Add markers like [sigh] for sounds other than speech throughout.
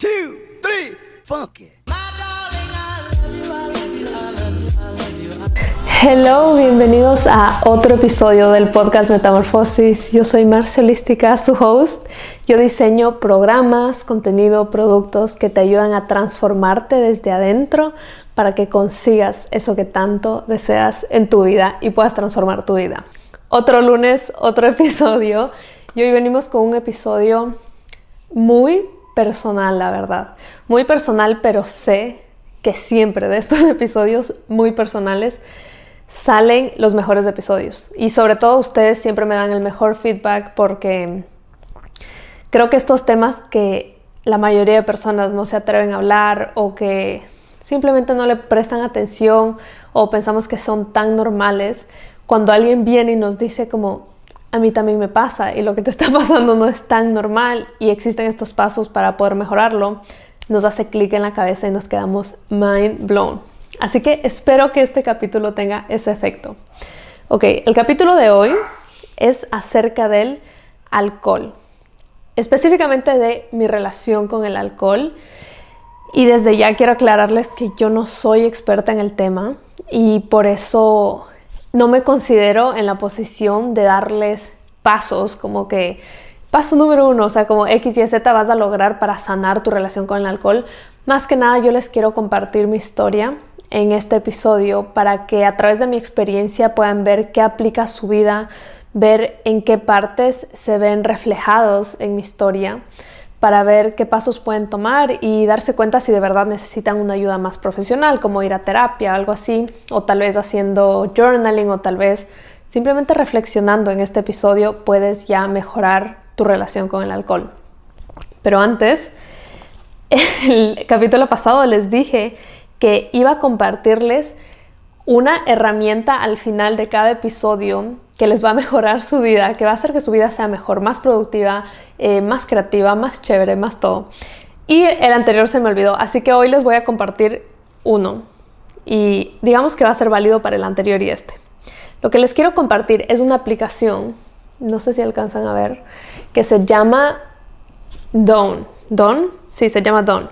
two, three, funky. Hello, bienvenidos a otro episodio del podcast Metamorfosis. Yo soy Marcia Holística, su host. Yo diseño programas, contenido, productos que te ayudan a transformarte desde adentro para que consigas eso que tanto deseas en tu vida y puedas transformar tu vida. Otro lunes, otro [laughs] episodio. Y hoy venimos con un episodio muy personal, la verdad. Muy personal, pero sé que siempre de estos [laughs] episodios muy personales salen los mejores episodios. Y sobre todo ustedes siempre me dan el mejor feedback porque creo que estos temas que la mayoría de personas no se atreven a hablar o que simplemente no le prestan atención o pensamos que son tan normales, cuando alguien viene y nos dice como, a mí también me pasa y lo que te está [laughs] pasando no es tan normal y existen estos pasos para poder mejorarlo, nos hace clic en la cabeza y nos quedamos mind blown. Así que espero que este capítulo tenga ese efecto. Ok, el capítulo de hoy es acerca del alcohol, específicamente de mi relación con el alcohol. Y desde ya quiero aclararles que yo no soy experta en el tema y por eso no me considero en la posición de darles pasos como que paso número uno, o sea, como X y Z vas a lograr para sanar tu relación con el alcohol. Más que nada yo les quiero compartir mi historia en este episodio para que a través de mi experiencia puedan ver qué aplica a su vida, ver en qué partes se ven reflejados en mi historia para ver qué pasos pueden tomar y darse cuenta si de verdad necesitan una ayuda más profesional, como ir a terapia, algo así, o tal vez haciendo journaling o tal vez simplemente reflexionando en este episodio puedes ya mejorar tu relación con el alcohol. Pero antes, [laughs] el capítulo pasado les dije que iba a compartirles una herramienta al final de cada episodio que les va a mejorar su vida, que va a hacer que su vida sea mejor, más productiva, eh, más creativa, más chévere, más todo. Y el anterior se me olvidó, así que hoy les voy a compartir uno. Y digamos que va a ser válido para el anterior y este. Lo que les quiero compartir es una aplicación, no sé si alcanzan a ver, que se llama Don. ¿Don? Sí, se llama Don.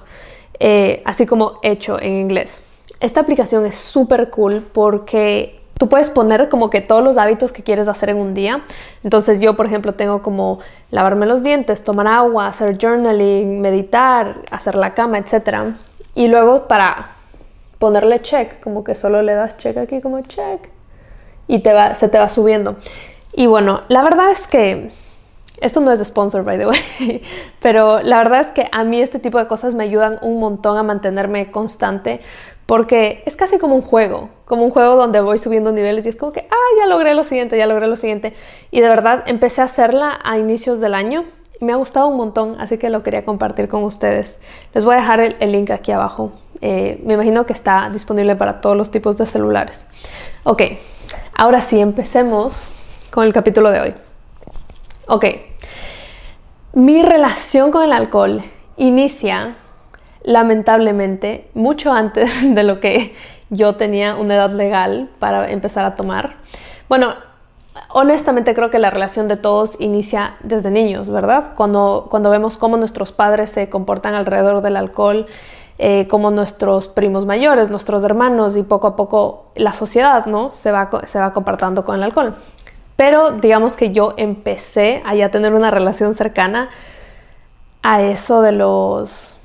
Eh, así como hecho en inglés. Esta aplicación es súper cool porque Tú puedes poner como que todos los hábitos que quieres hacer en un día. Entonces yo, por ejemplo, tengo como lavarme los dientes, tomar agua, hacer journaling, meditar, hacer la cama, etc. Y luego para ponerle check, como que solo le das check aquí como check y te va, se te va subiendo. Y bueno, la verdad es que esto no es de sponsor, by the way, [laughs] pero la verdad es que a mí este tipo de cosas me ayudan un montón a mantenerme constante porque es casi como un juego, como un juego donde voy subiendo niveles y es como que, ah, ya logré lo siguiente, ya logré lo siguiente. Y de verdad empecé a hacerla a inicios del año y me ha gustado un montón, así que lo quería compartir con ustedes. Les voy a dejar el, link aquí abajo. Eh, me imagino que está disponible para todos los tipos de celulares. Ok, ahora sí, empecemos con el capítulo de hoy. Ok, mi relación con el alcohol inicia lamentablemente mucho antes [laughs] de lo que yo tenía una edad legal para empezar a tomar. Bueno, honestamente creo que la relación de todos inicia desde niños, ¿verdad? Cuando, cuando vemos cómo nuestros padres se comportan alrededor del alcohol, eh, cómo nuestros primos mayores, nuestros hermanos y poco a poco la sociedad, ¿no? Se va, se va con el alcohol. Pero digamos que yo empecé a ya tener una relación cercana a eso de los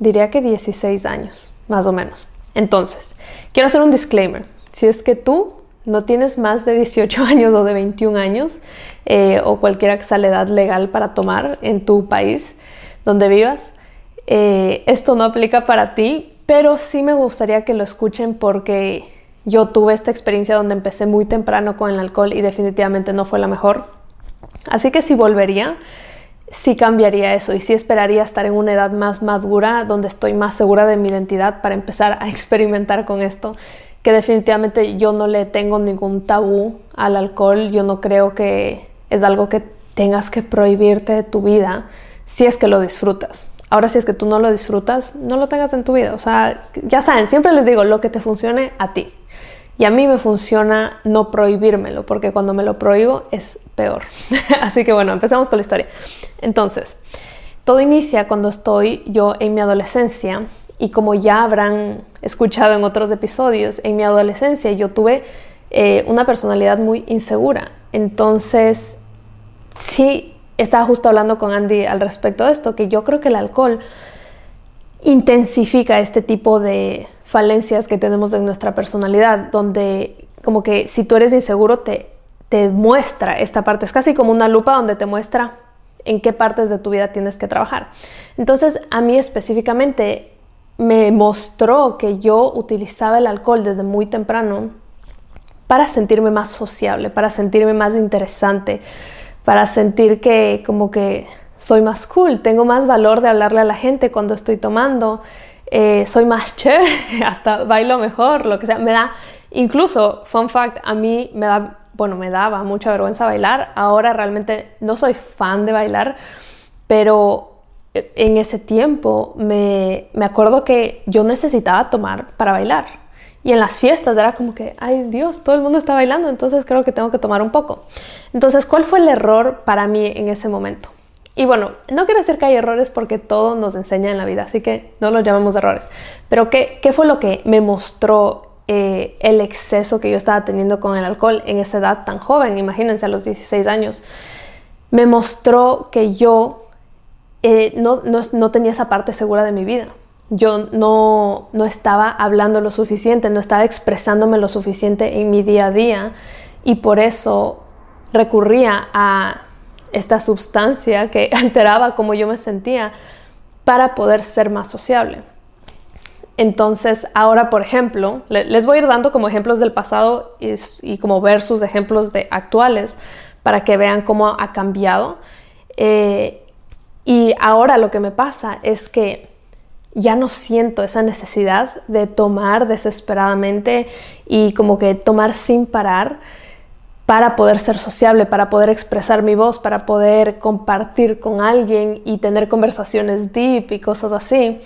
diría que 16 años, más o menos. Entonces, quiero hacer un disclaimer. Si es que tú no tienes más de 18 [laughs] años o de 21 años, eh, o cualquiera que edad legal para tomar en tu país donde vivas, eh, esto no aplica para ti, pero sí me gustaría que lo escuchen porque yo tuve esta experiencia donde empecé muy temprano con el alcohol y definitivamente no fue la mejor. Así que si volvería, sí cambiaría eso y sí esperaría estar en una edad más madura donde estoy más segura de mi identidad para empezar a [laughs] experimentar con esto que definitivamente yo no le tengo ningún tabú al alcohol. Yo no creo que es algo que tengas que prohibirte de tu vida si es que lo disfrutas. Ahora si es que tú no lo disfrutas no lo tengas en tu vida. O sea ya saben siempre les digo lo que te funcione a ti y a mí me funciona no prohibírmelo, porque cuando me lo prohíbo es peor. [laughs] Así que bueno, empezamos con la historia. Entonces, todo inicia cuando estoy yo en mi adolescencia y como ya habrán escuchado en otros episodios, en mi adolescencia yo tuve eh, una personalidad muy insegura. Entonces, sí, estaba justo hablando con Andy al respecto de esto, que yo creo que el alcohol intensifica este tipo de falencias que tenemos en nuestra personalidad, donde como que si tú eres inseguro te, te muestra esta parte, es casi como una lupa donde te muestra en qué partes de tu vida tienes que trabajar. Entonces, a mí específicamente me mostró que yo utilizaba el alcohol desde muy temprano para sentirme más sociable, para sentirme más interesante, para sentir que como que soy más cool, tengo más valor de hablarle a la gente cuando estoy tomando, eh, soy más chévere, [laughs] hasta bailo mejor, lo que sea. Me da, incluso, fun fact, a mí me da, bueno, me daba mucha vergüenza bailar. Ahora realmente no soy fan de bailar, pero eh, en ese tiempo me, me acuerdo que yo necesitaba tomar para bailar. Y en las fiestas era como que, ay Dios, todo el mundo está bailando, entonces creo que tengo que tomar un poco. Entonces, ¿cuál fue el error para mí en ese momento? Y bueno, no quiero decir que hay errores porque todo nos enseña en la vida, así que no los llamemos errores. Pero ¿qué, qué fue lo que me mostró eh, el exceso que yo estaba teniendo con el alcohol en esa edad tan joven? Imagínense a los 16 años. Me mostró que yo eh, no, no, no tenía esa parte segura de mi vida yo no, no, estaba hablando lo suficiente, no estaba expresándome lo suficiente en mi día a día y por eso recurría a esta sustancia que [laughs] alteraba cómo yo me sentía para poder ser más sociable. Entonces, ahora, por ejemplo, les voy a ir dando como ejemplos del pasado y, como ver sus ejemplos de actuales para que vean cómo ha cambiado. Eh, y ahora lo que me pasa es que ya no siento esa necesidad de tomar desesperadamente y como que tomar sin parar para poder ser sociable, para poder expresar mi voz, para poder compartir con alguien y tener conversaciones deep y cosas así,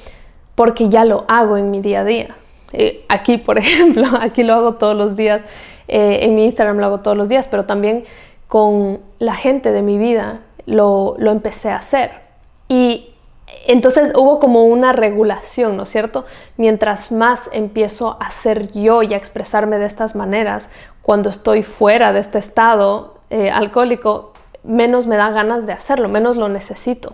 porque ya lo hago en mi día a día. Eh, aquí, [laughs] por ejemplo, aquí lo hago todos los días, eh, en mi Instagram lo hago todos los días, pero también con la gente de mi vida lo, lo empecé a hacer. Y entonces hubo como una regulación, ¿no es cierto? Mientras más empiezo a ser yo y a expresarme de estas maneras, cuando estoy fuera de este estado eh, alcohólico, menos me da ganas de hacerlo, menos lo necesito.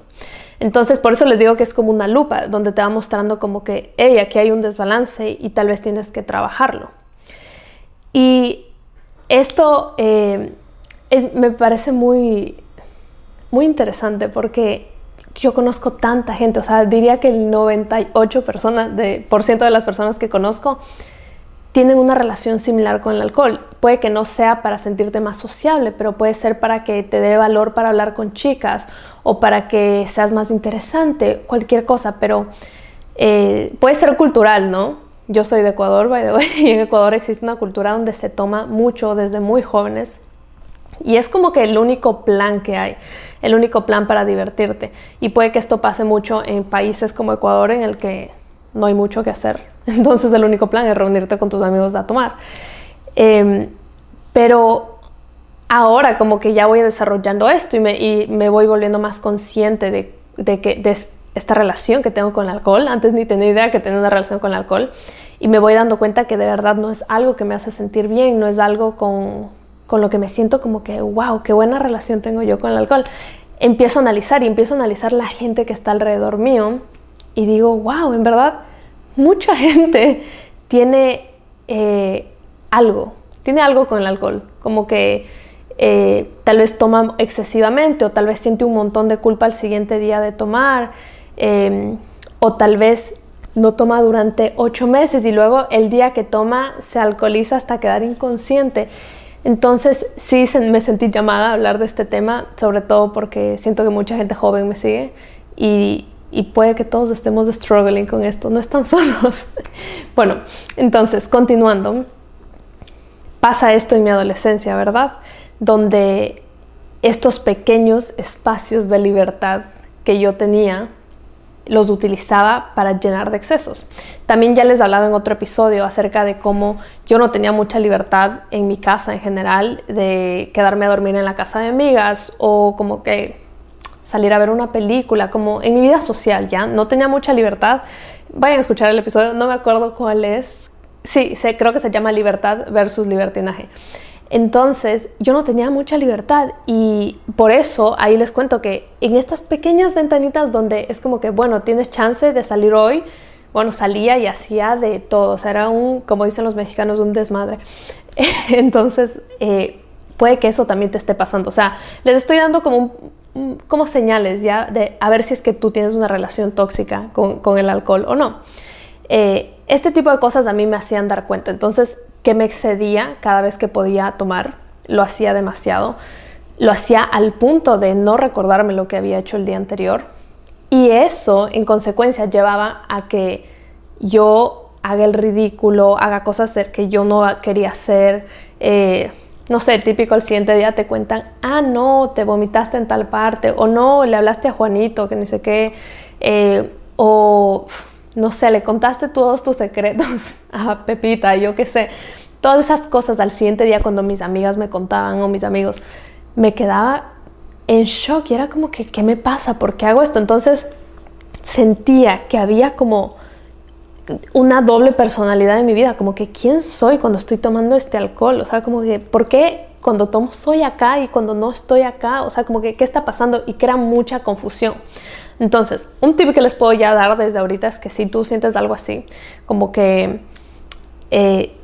Entonces, por eso les digo que es como una lupa, donde te va mostrando como que, hey, aquí hay un desbalance y tal vez tienes que trabajarlo. Y esto eh, me parece muy, muy interesante porque yo conozco tanta gente, o sea, diría que el 98% personas de, por ciento de las personas que conozco tienen una relación similar con el alcohol. Puede que no sea para sentirte más sociable, pero puede ser para que te dé valor para hablar con chicas o para que seas más interesante, cualquier cosa, pero eh, puede ser cultural, ¿no? Yo soy de Ecuador, by the way, [laughs] y en Ecuador existe una cultura donde se toma mucho desde muy jóvenes y es como que el único plan que hay, el único plan para divertirte. Y puede que esto pase mucho en países como Ecuador en el que no hay mucho que hacer. Entonces el único plan es reunirte con tus amigos a tomar. Em, pero ahora como que ya voy desarrollando esto y me, voy volviendo más consciente de, que, esta relación que tengo con el alcohol. Antes ni tenía idea que tenía una relación con el alcohol. Y me voy dando cuenta que de verdad no es algo que me hace sentir bien, no es algo con, con lo que me siento como que, wow, qué buena relación tengo yo con el alcohol. Empiezo a analizar y empiezo a analizar la gente que está alrededor mío y digo, wow, en verdad, mucha [laughs] gente tiene eh, algo, tiene algo con el alcohol, como que eh, tal vez toma excesivamente o tal vez siente un montón de culpa al siguiente día de tomar em, o tal vez no toma durante ocho meses y luego el día que toma se alcoholiza hasta quedar inconsciente. Entonces sí me sentí llamada a hablar de este tema, sobre todo porque siento que mucha gente joven me sigue y, puede que todos estemos struggling con esto, no están [laughs] solos. bueno, entonces, continuando, pasa esto en mi adolescencia, ¿verdad? Donde estos pequeños espacios de libertad que yo tenía los utilizaba para llenar de excesos. También ya les he hablado en otro episodio acerca de cómo yo no tenía mucha libertad en mi casa en general, de quedarme a dormir en la casa de amigas o como que salir a ver una película, como en mi vida social, ¿ya? No tenía mucha libertad. Vayan a escuchar el episodio, no me acuerdo cuál es. Sí, sé, creo que se llama Libertad versus Libertinaje. Entonces yo no tenía mucha libertad y por eso ahí les cuento que en estas pequeñas ventanitas donde es como que, bueno, tienes chance de salir hoy, bueno, salía y hacía de todo, o sea, era un, como dicen los mexicanos, un desmadre. [laughs] Entonces, eh, puede que eso también te esté pasando. O sea, les estoy dando como, como señales ya de a ver si es que tú tienes una relación tóxica con, el alcohol o no. Eh, este tipo de cosas a mí me hacían dar cuenta. Entonces, que me excedía cada vez que podía tomar, lo hacía demasiado. Lo hacía al punto de no recordarme lo que había hecho el día anterior. Y eso, en consecuencia, llevaba a que yo haga el ridículo, haga cosas que yo no quería hacer. Eh, no sé, típico el siguiente día te cuentan, ah, no, te vomitaste en tal parte, o no, le hablaste a Juanito, que ni sé qué, eh, o no sé, le contaste todos tus secretos [laughs] a Pepita, yo qué sé. Todas esas cosas al siguiente día cuando mis amigas me contaban o mis amigos, me quedaba en shock y era como que, ¿qué me pasa? ¿Por qué hago esto? Entonces sentía que había como una doble personalidad en mi vida, como que quién soy cuando estoy tomando este alcohol, o sea, como que, ¿por qué cuando tomo soy acá y cuando no estoy acá? O sea, como que, ¿qué está pasando? Y crea mucha confusión. Entonces, un tip que les puedo ya dar desde ahorita es que si tú sientes algo así, como que eh,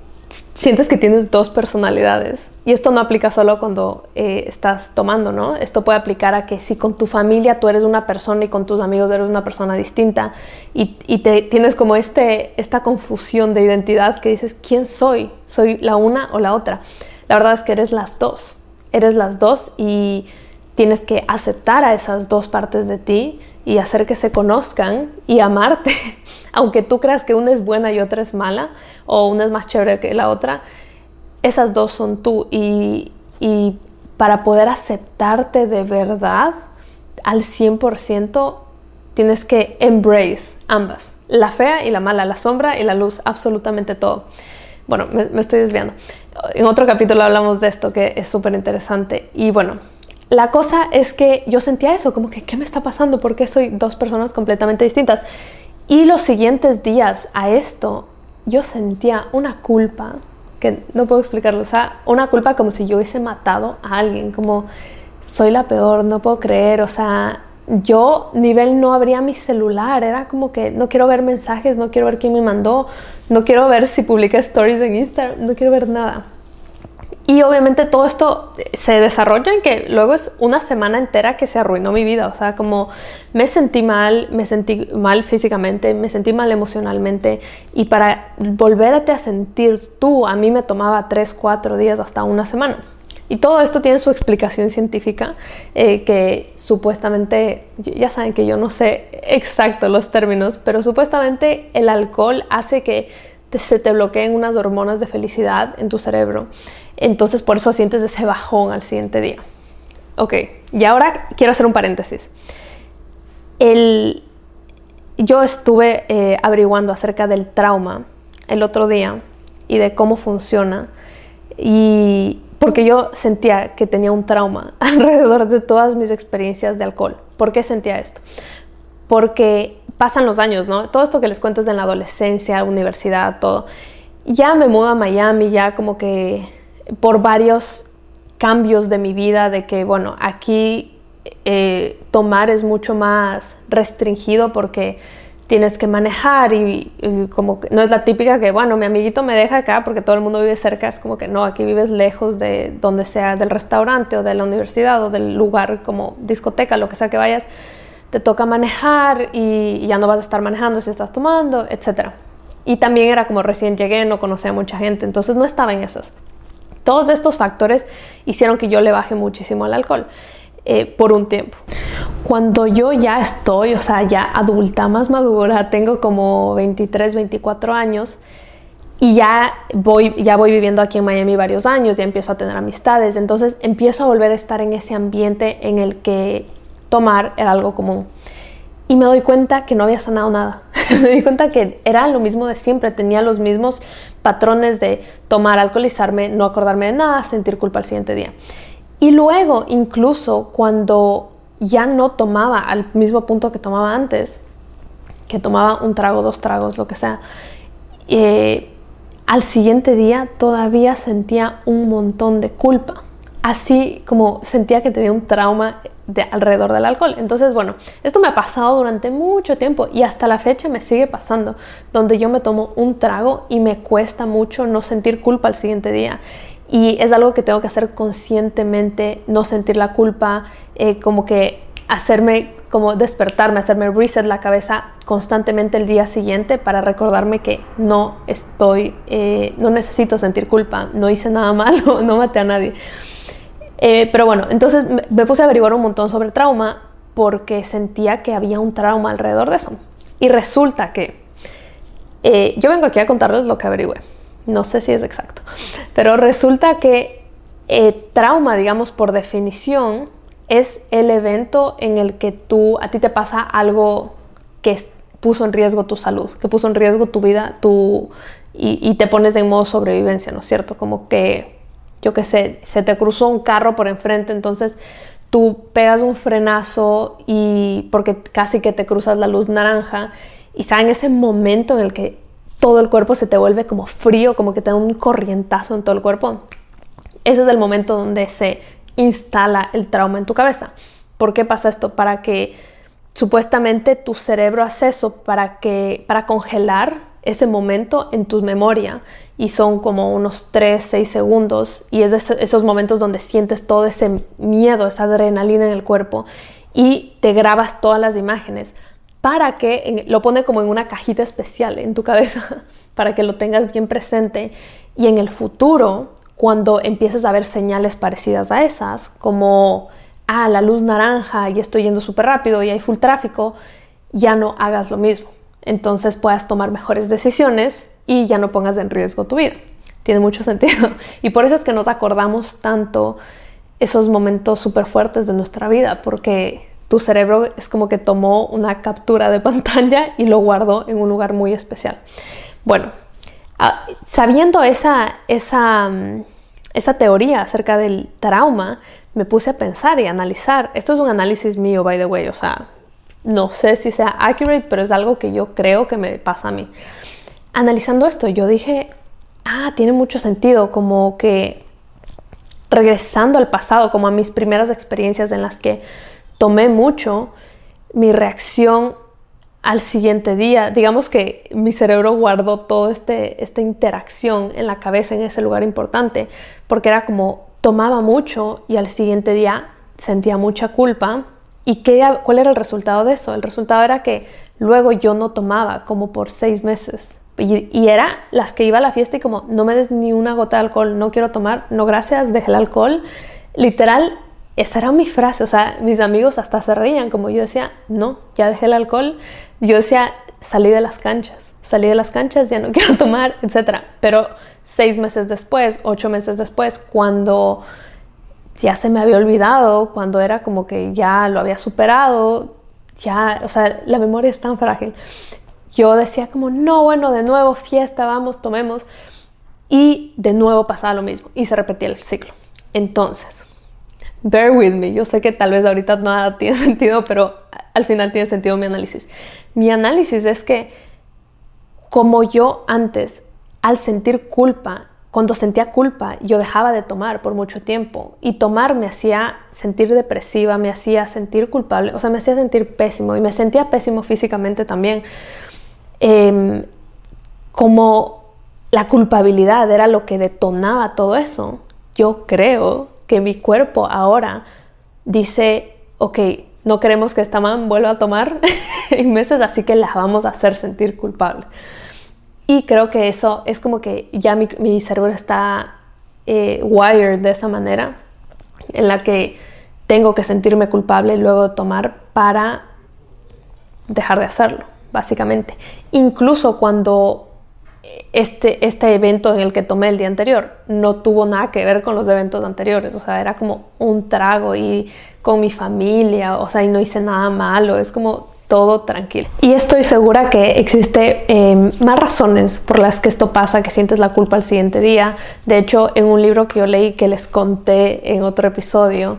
sientes que tienes dos personalidades. Y esto no aplica solo cuando eh, estás tomando, ¿no? Esto puede aplicar a que si con tu familia tú eres una persona y con tus amigos eres una persona distinta y, y te, tienes como este, esta confusión de identidad que dices, ¿quién soy? ¿Soy la una o la otra? La verdad es que eres las dos. Eres las dos y tienes que aceptar a esas dos partes de ti y hacer que se conozcan y amarte. [laughs] Aunque tú creas que una es buena y otra es mala, o una es más chévere que la otra, esas dos son tú. Y, y para poder aceptarte de verdad al 100%, tienes que embrace ambas, la fea y la mala, la sombra y la luz, absolutamente todo. Bueno, me, estoy desviando. En otro capítulo hablamos de esto que es súper interesante. Y bueno, la cosa es que yo sentía eso, como que, ¿qué me está pasando? ¿Por qué soy dos personas completamente distintas? Y los siguientes días a esto, yo sentía una culpa, que no puedo explicarlo, o sea, una culpa como si yo hubiese matado a alguien, como soy la peor, no puedo creer, o sea, yo nivel no abría mi celular, era como que no quiero ver mensajes, no quiero ver quién me mandó, no quiero ver si publiqué stories en Instagram, no quiero ver nada. Y obviamente todo esto se desarrolla en que luego es una semana entera que se arruinó mi vida. O sea, como me sentí mal, me sentí mal físicamente, me sentí mal emocionalmente. Y para volverte a sentir tú, a mí me tomaba tres, cuatro días, hasta una semana. Y todo esto tiene su explicación científica, eh, que supuestamente, ya saben que yo no sé [laughs] exacto los términos, pero supuestamente el alcohol hace que se te bloqueen unas hormonas de felicidad en tu cerebro. Entonces por eso sientes ese bajón al siguiente día. Ok, y ahora quiero hacer un paréntesis. El, yo estuve eh, averiguando acerca del trauma el otro día y de cómo funciona. Y porque yo sentía que tenía un trauma [laughs] alrededor de todas mis experiencias de alcohol. ¿Por qué sentía esto? Porque pasan los años, ¿no? Todo esto que les cuento es de la adolescencia, universidad, todo. Ya me mudo a Miami, ya como que por varios cambios de mi vida, de que, bueno, aquí eh, tomar es mucho más restringido porque tienes que manejar y, como que no es la típica que, bueno, mi amiguito me deja acá porque todo el mundo vive cerca, es como que no, aquí vives lejos de donde sea, del restaurante o de la universidad o del lugar como discoteca, lo que sea que vayas, te toca manejar y, ya no vas a estar manejando si estás tomando, etc. Y también era como recién llegué, no conocía a mucha gente, entonces no estaba en esas. Todos estos factores hicieron que yo le baje muchísimo al alcohol eh, por un tiempo. Cuando yo ya estoy, o sea, ya adulta, más madura, tengo como 23, 24 años y ya voy, ya voy viviendo aquí en Miami varios años, ya empiezo a tener amistades, entonces empiezo a volver a estar en ese ambiente en el que tomar era algo común. Y me doy cuenta que no había sanado nada. [laughs] me di cuenta que era lo mismo de siempre, tenía los mismos patrones de tomar, alcoholizarme, no acordarme de nada, sentir culpa al siguiente día. Y luego, incluso cuando ya no tomaba al mismo punto que tomaba antes, que tomaba un trago, dos tragos, lo que sea, eh, al siguiente día todavía sentía un montón de culpa. Así como sentía que tenía un trauma de alrededor del alcohol. Entonces, bueno, esto me ha pasado durante mucho tiempo y hasta la fecha me sigue pasando, donde yo me tomo un trago y me cuesta mucho no sentir culpa al siguiente día. Y es algo que tengo que hacer conscientemente, no sentir la culpa, eh, como que hacerme, como despertarme, hacerme reset la cabeza constantemente el día siguiente para recordarme que no estoy, eh, no necesito sentir culpa, no hice nada [laughs] malo, no maté a nadie. Eh, pero bueno, entonces me puse a averiguar un montón sobre el trauma porque sentía que había un trauma alrededor de eso. Y resulta que yo vengo aquí a contarles lo que averigüé. No sé si es exacto. Pero resulta que eh, trauma, digamos, por definición, es el evento en el que tú, a ti te pasa algo que puso en riesgo tu salud, que puso en riesgo tu vida, tu, y, te pones en modo sobrevivencia, ¿no es cierto? Como que, yo qué sé, se te cruzó un carro por enfrente, entonces tú pegas un frenazo y porque casi que te cruzas la luz naranja y está en ese momento en el que todo el cuerpo se te vuelve como frío, como que te da un corrientazo en todo el cuerpo. Ese es el momento donde se instala el trauma en tu cabeza. ¿Por qué pasa esto? Para que supuestamente tu cerebro hace eso para que para congelar ese momento en tu memoria y son como unos 3, 6 segundos y es de esos momentos donde sientes todo ese miedo, esa adrenalina en el cuerpo y te grabas todas las imágenes para que lo pone como en una cajita especial en tu cabeza, [laughs] para que lo tengas bien presente y en el futuro, cuando empieces a ver señales parecidas a esas, como, ah, la luz naranja y estoy yendo súper rápido y hay full tráfico, ya no hagas lo mismo. Entonces puedas tomar mejores decisiones y ya no pongas en riesgo tu vida. Tiene mucho [laughs] sentido. Y por eso es que nos acordamos tanto esos momentos súper fuertes de nuestra vida, porque tu cerebro es como que tomó una captura de [laughs] pantalla y lo guardó en un lugar muy especial. Bueno, ah, sabiendo esa, esa, mm, esa teoría acerca del trauma, me puse a pensar y analizar. Esto es un análisis mío, by the way, o sea, no sé si sea accurate, pero es algo que yo creo que me pasa a mí. Analizando esto, yo dije, ah, tiene mucho sentido, como que regresando al pasado, como a mis primeras experiencias en las que tomé mucho, mi reacción al siguiente día, digamos que mi cerebro guardó toda este, esta interacción en la cabeza en ese lugar importante, porque era como tomaba mucho y al siguiente día sentía mucha culpa. ¿Y qué, cuál era el resultado de eso? El resultado era que luego yo no tomaba como por seis meses. Y, era las que iba a la fiesta y como, no me des ni una gota de alcohol, no quiero tomar, no gracias, dejé el alcohol. Literal, esa era mi frase, o sea, mis amigos hasta se reían, como yo decía, no, ya dejé el alcohol, yo decía, salí de las canchas, salí de las canchas, ya no [laughs] quiero tomar, etc. Pero seis meses después, ocho meses después, cuando ya se me había olvidado, cuando era como que ya lo había superado, ya, o sea, la memoria es tan frágil. Yo decía como, no, bueno, de nuevo fiesta, vamos, tomemos. Y de nuevo pasaba lo mismo y se repetía el ciclo. Entonces, bear with me. Yo sé que tal vez ahorita nada tiene [laughs] sentido, pero al final tiene sentido mi análisis. Mi análisis es que como yo antes, al sentir culpa, cuando sentía culpa, yo dejaba de tomar por mucho tiempo y tomar me hacía sentir depresiva, me hacía sentir culpable, o sea, me hacía sentir pésimo y me sentía pésimo físicamente también. Em, como la culpabilidad era lo que detonaba todo eso, yo creo que mi cuerpo ahora dice, ok, no queremos que esta man vuelva a tomar [laughs] en meses, así que la vamos a hacer sentir culpable. Y creo que eso es como que ya mi, cerebro está eh, wired de esa manera, en la que tengo que sentirme culpable luego de tomar para dejar de hacerlo, básicamente. Incluso cuando este, este evento en el que tomé el día anterior no tuvo nada que ver con los eventos anteriores, o sea, era como un trago y con mi familia, o sea, y no hice nada malo, es como todo tranquilo. Y estoy segura que existe em, más razones por las que esto pasa, que sientes la culpa al siguiente día. De hecho, en un libro que yo leí que les conté en otro episodio,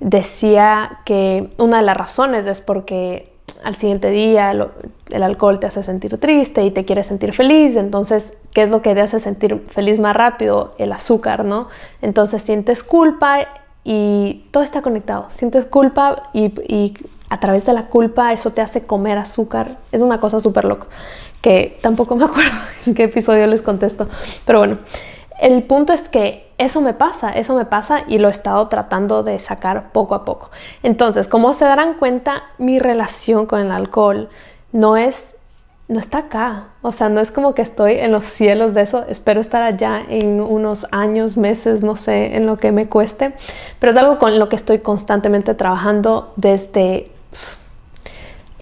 decía que una de las razones es porque al siguiente día el alcohol te hace sentir triste y te quieres sentir feliz, entonces, ¿qué es lo que te hace sentir feliz más rápido? El azúcar, ¿no? Entonces sientes culpa y todo está conectado, sientes culpa y, a través de la culpa eso te hace comer azúcar, es una cosa súper loca, que tampoco me [laughs] acuerdo en qué episodio les contesto, pero bueno, el punto es que eso me pasa, eso me pasa y lo he estado tratando de sacar poco a poco. Entonces, como se darán cuenta, mi relación con el alcohol no es, no está acá. O sea, no es como que estoy en los cielos de eso. Espero estar allá en unos años, meses, no sé, en lo que me cueste. Pero es algo con lo que estoy constantemente trabajando desde,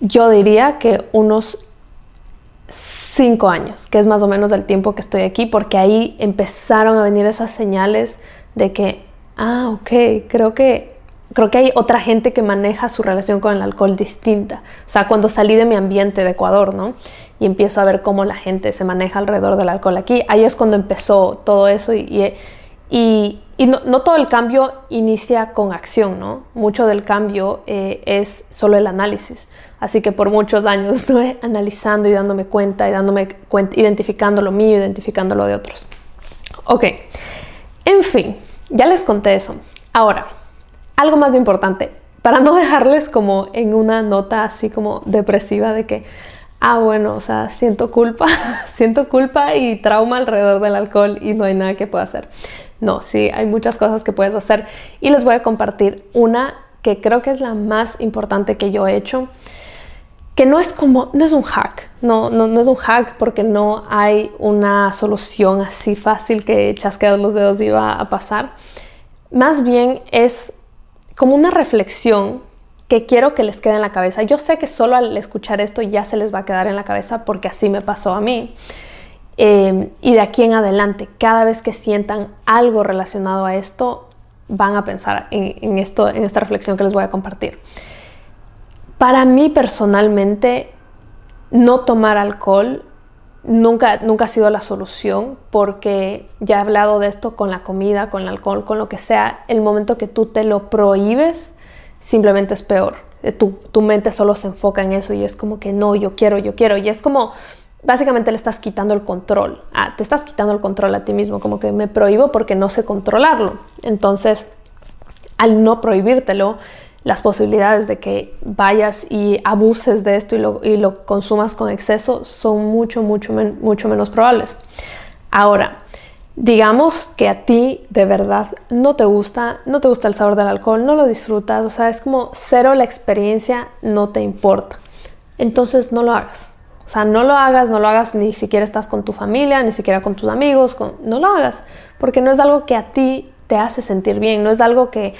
yo diría que unos cinco años, que es más o menos el tiempo que estoy aquí, porque ahí empezaron a venir esas señales de que, ah, ok, creo que, creo que hay otra gente que maneja su relación con el alcohol distinta. O sea, cuando salí de mi ambiente de Ecuador, ¿no? Y empiezo a ver cómo la gente se maneja alrededor del alcohol aquí, ahí es cuando empezó todo eso y, y, no, todo el cambio inicia con acción, ¿no? Mucho del cambio eh, es solo el análisis. Así que por muchos años [laughs] estuve analizando y dándome cuenta y dándome cuenta, identificando lo mío, identificando lo de otros. Ok, en fin, ya les conté eso. Ahora, algo más de importante, para no [laughs] dejarles como en una nota así como depresiva de que, ah, bueno, o sea, siento culpa, [laughs] siento culpa y trauma alrededor del alcohol y no hay nada que pueda hacer. No, sí, hay muchas cosas que puedes hacer y les voy a compartir una que creo que es la más importante que yo he hecho que no es como, no es un hack, no, no, no es un hack porque no hay una solución así fácil que chasqueados los dedos iba a pasar. Más bien es como una reflexión que quiero que les quede en la cabeza. Yo sé que solo al escuchar esto ya se les va a quedar en la cabeza porque así me pasó a mí. Eh, y de aquí en adelante, cada vez que sientan algo relacionado a esto, van a pensar en, esto, en esta reflexión que les voy a compartir. Para mí personalmente, no tomar alcohol nunca, nunca ha sido la solución porque ya he hablado de esto con la comida, con el alcohol, con lo que sea. El momento que tú te lo prohíbes, simplemente es peor. Eh, tu, tu mente solo se enfoca en eso y es como que no, yo quiero, yo quiero. Y es como, básicamente le estás quitando el control. Te estás quitando el control a ti mismo, como que me prohíbo porque no sé controlarlo. Entonces, al no prohibírtelo, las posibilidades de que vayas y abuses de esto y lo, consumas con exceso son mucho, mucho, mucho menos probables. Ahora, digamos que a ti de verdad no te gusta, no te gusta el sabor del alcohol, no lo disfrutas, o sea, es como cero la experiencia, no te importa. Entonces no lo hagas. O sea, no lo hagas, no lo hagas ni siquiera estás con tu familia, ni siquiera con tus amigos, no lo hagas, porque no es algo que a ti te hace sentir bien, no es algo que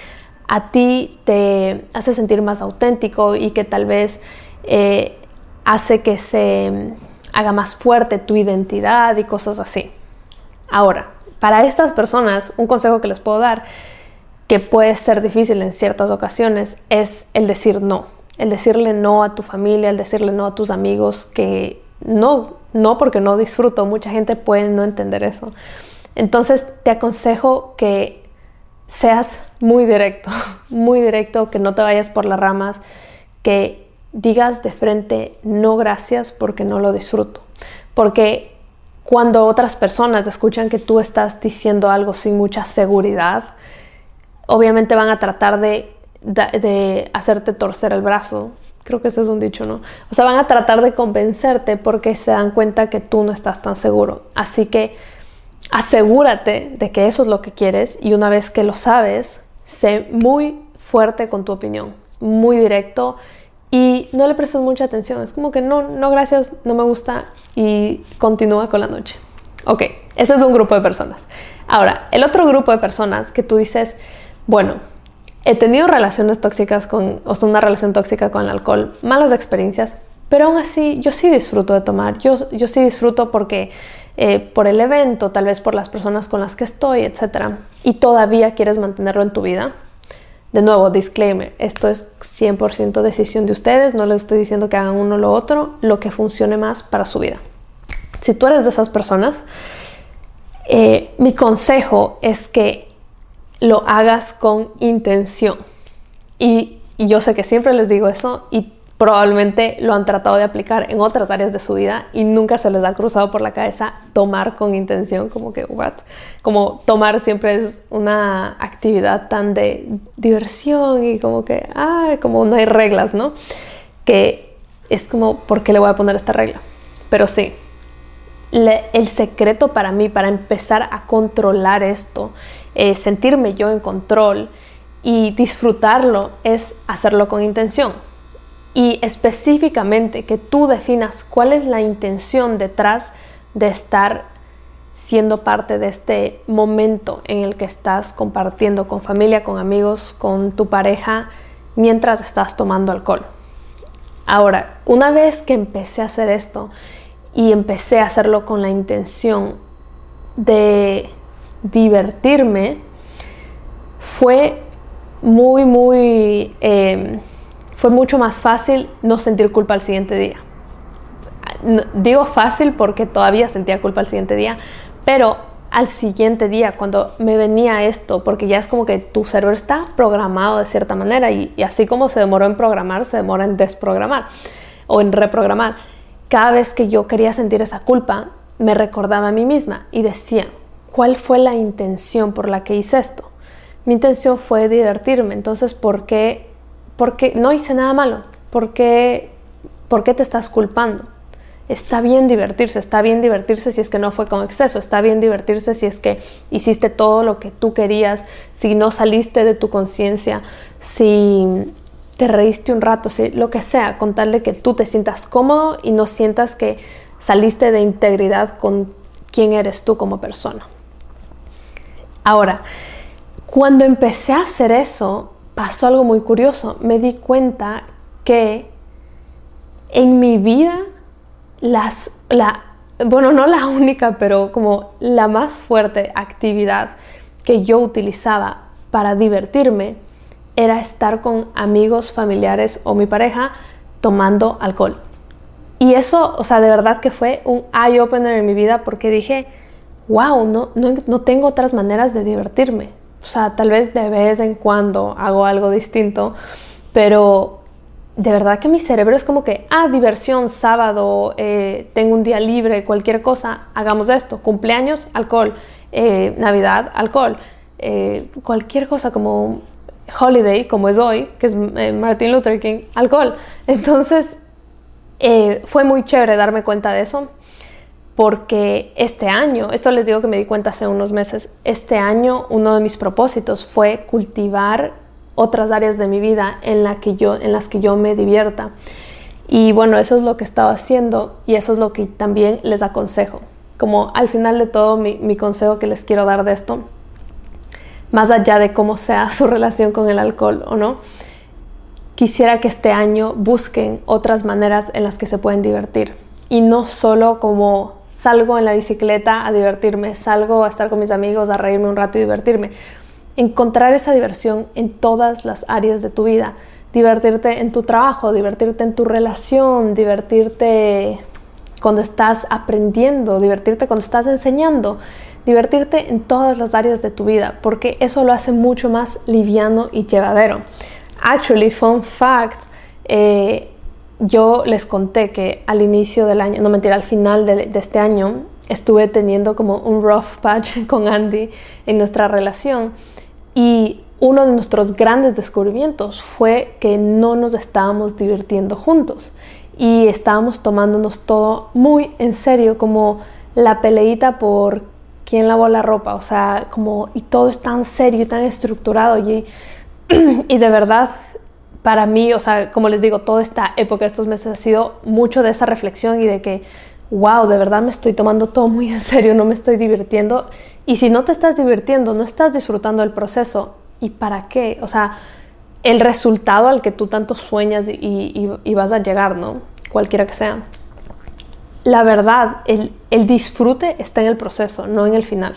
a ti te hace sentir más auténtico y que tal vez eh, hace que se haga más fuerte tu identidad y cosas así. Ahora, para estas personas, un consejo que les puedo dar, que puede ser difícil en ciertas ocasiones, es el decir no. El decirle no a tu familia, el decirle no a tus amigos, que no, no porque no disfruto, mucha gente puede no entender eso. Entonces te aconsejo que seas muy directo, [laughs] muy directo, que no te vayas por las ramas, que digas de frente no gracias porque no lo disfruto. Porque cuando otras personas escuchan que tú estás diciendo algo sin mucha seguridad, obviamente van a tratar de, de, hacerte torcer el brazo. Creo que ese es un dicho, ¿no? O sea, van a tratar de convencerte porque se dan cuenta que tú no estás tan seguro. Así que asegúrate de que eso es lo que quieres y una vez que lo sabes, sé muy fuerte con tu opinión, muy directo y no le prestes mucha atención. Es como que no, no gracias, no me gusta y continúa con la noche. Ok, ese es un grupo de personas. Ahora, el otro grupo de personas que tú dices, bueno, he tenido relaciones tóxicas con, o sea, una relación tóxica con el alcohol, malas experiencias, pero aún así yo sí disfruto de tomar, yo, yo sí disfruto porque eh, por el evento, tal vez por las personas con las que estoy, etc. Y todavía quieres mantenerlo en tu vida. De nuevo, disclaimer, esto es 100% decisión de ustedes, no les estoy diciendo que hagan uno o lo otro, lo que funcione más para su vida. Si tú eres de esas personas, eh, mi consejo es que lo hagas con intención. Y, y yo sé que siempre les digo eso y probablemente lo han tratado de aplicar en otras áreas de su vida y nunca se les ha cruzado por la cabeza tomar con intención, como que, what? Como tomar siempre es una actividad tan de diversión y como que, ah, como no hay reglas, ¿no? Que es como, ¿por qué le voy a poner esta regla? Pero sí, el secreto para mí, para empezar a controlar esto, eh, sentirme yo en control y disfrutarlo, es hacerlo con intención y específicamente que tú definas cuál es la intención detrás de estar siendo parte de este momento en el que estás compartiendo con familia, con amigos, con tu pareja, mientras estás tomando alcohol. Ahora, una vez que empecé a hacer esto y empecé a hacerlo con la intención de divertirme, fue muy, muy... Eh, fue mucho más fácil no sentir culpa al siguiente día. digo fácil porque todavía sentía culpa al siguiente día, pero al siguiente día, cuando me venía esto, porque ya es como que tu cerebro está programado de cierta manera y, y así como se demoró en programar, se demora en desprogramar o en reprogramar. Cada vez que yo quería sentir esa culpa, me recordaba a mí misma y decía, ¿cuál fue la intención por la que hice esto? Mi intención fue divertirme, entonces, ¿por qué porque no hice nada malo. ¿Por qué, ¿Por qué te estás culpando? Está bien divertirse, está bien divertirse si es que no fue con exceso, está bien divertirse si es que hiciste todo lo que tú querías, si no saliste de tu conciencia, si te reíste un rato, si, lo que sea, con tal de que tú te sientas cómodo y no sientas que saliste de integridad con quién eres tú como persona. Ahora, cuando empecé a hacer eso, pasó algo muy curioso. Me di cuenta que en mi vida, las, la, bueno, no la única, pero como la más fuerte actividad que yo utilizaba para divertirme era estar con amigos, familiares o mi pareja tomando alcohol. Y eso, o sea, de verdad que fue un eye-opener en mi vida porque dije, wow, no, no, no tengo otras maneras de divertirme. O sea, tal vez de vez en cuando hago algo distinto, pero de verdad que mi cerebro es como que, ah, diversión, sábado, eh, tengo un día libre, cualquier cosa, hagamos esto, cumpleaños, alcohol, eh, Navidad, alcohol, eh, cualquier cosa como holiday, como es hoy, que es Martin Luther King, alcohol. Entonces, fue muy chévere darme cuenta de eso porque este año, esto les digo que me di cuenta hace unos meses, este año uno de mis propósitos fue cultivar otras áreas de mi vida en, la que yo, en las que yo me divierta. Y bueno, eso es lo que estaba haciendo y eso es lo que también les aconsejo. Como al final de todo mi, mi consejo que les quiero dar de esto, más allá de cómo sea su relación con el alcohol o no, quisiera que este año busquen otras maneras en las que se pueden divertir y no solo como salgo en la bicicleta a divertirme, salgo a estar con mis amigos, a reírme un rato y divertirme. Encontrar esa diversión en todas las áreas de tu vida. Divertirte en tu trabajo, divertirte en tu relación, divertirte cuando estás aprendiendo, divertirte cuando estás enseñando, divertirte en todas las áreas de tu vida, porque eso lo hace mucho más liviano y llevadero. Actually, fun fact, eh, yo les conté que al inicio del año, no mentira, al final de, este año, estuve teniendo como un rough patch [laughs] con Andy en nuestra relación y uno de nuestros grandes descubrimientos fue que no nos estábamos divirtiendo juntos y estábamos tomándonos todo muy en serio, como la peleita por quién lavó la ropa, o sea, como y todo es tan serio y tan estructurado y, [clears throat] y de verdad para mí, o sea, como les digo, toda esta época, estos meses ha sido mucho de esa reflexión y de que, wow, de verdad me estoy tomando todo muy en serio, no me estoy divirtiendo. Y si no te estás divirtiendo, no estás disfrutando el proceso, ¿y para qué? O sea, el resultado al que tú tanto sueñas y, vas a llegar, ¿no? Cualquiera que sea. La verdad, el, el disfrute está en el proceso, no en el final.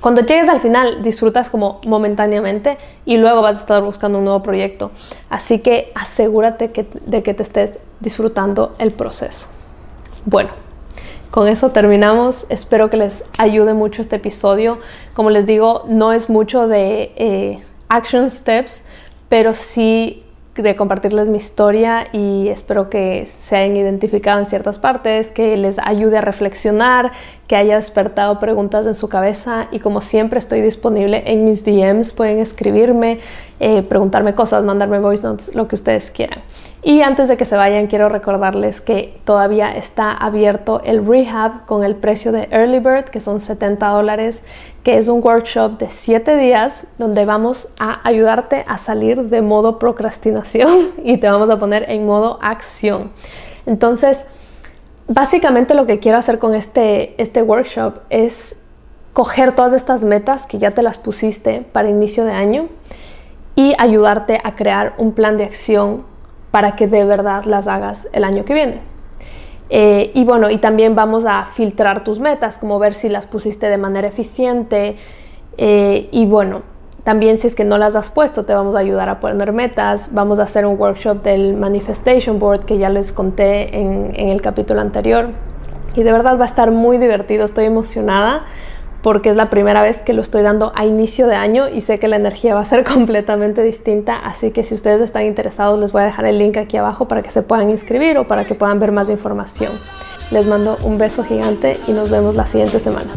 Cuando llegues al final disfrutas como momentáneamente y luego vas a estar buscando un nuevo proyecto. Así que asegúrate de que te estés disfrutando el proceso. Bueno, con eso terminamos. Espero que les ayude mucho este episodio. Como les digo, no es mucho de eh, action steps, pero sí de compartirles mi historia y espero que se hayan identificado en ciertas partes, que les ayude a reflexionar, que haya despertado preguntas en su cabeza y como siempre estoy disponible en mis DMs, pueden escribirme, eh, preguntarme cosas, mandarme voice notes, lo que ustedes quieran. Y antes de que se vayan, quiero recordarles que todavía está abierto el rehab con el precio de Early Bird, que son 70 dólares, que es un workshop de 7 días donde vamos a ayudarte a salir de modo procrastinación [laughs] y te vamos a poner en modo acción. Entonces, básicamente lo que quiero hacer con este, este workshop es coger todas estas metas que ya te las pusiste para inicio de año y ayudarte a crear un plan de acción para que de verdad las hagas el año que viene. Eh, y bueno, y también vamos a filtrar tus metas, como ver si las pusiste de manera eficiente. Eh, y bueno, también si es que no las has puesto, te vamos a ayudar a poner metas. Vamos a hacer un workshop del Manifestation Board que ya les conté en, en el capítulo anterior. Y de verdad va a estar muy divertido, estoy emocionada porque es la primera vez que lo estoy dando a inicio de año y sé que la energía va a ser [laughs] completamente distinta, así que si ustedes están interesados les voy a dejar el link aquí abajo para que se puedan inscribir o para que puedan ver más información. Les mando un beso gigante y nos vemos la siguiente semana.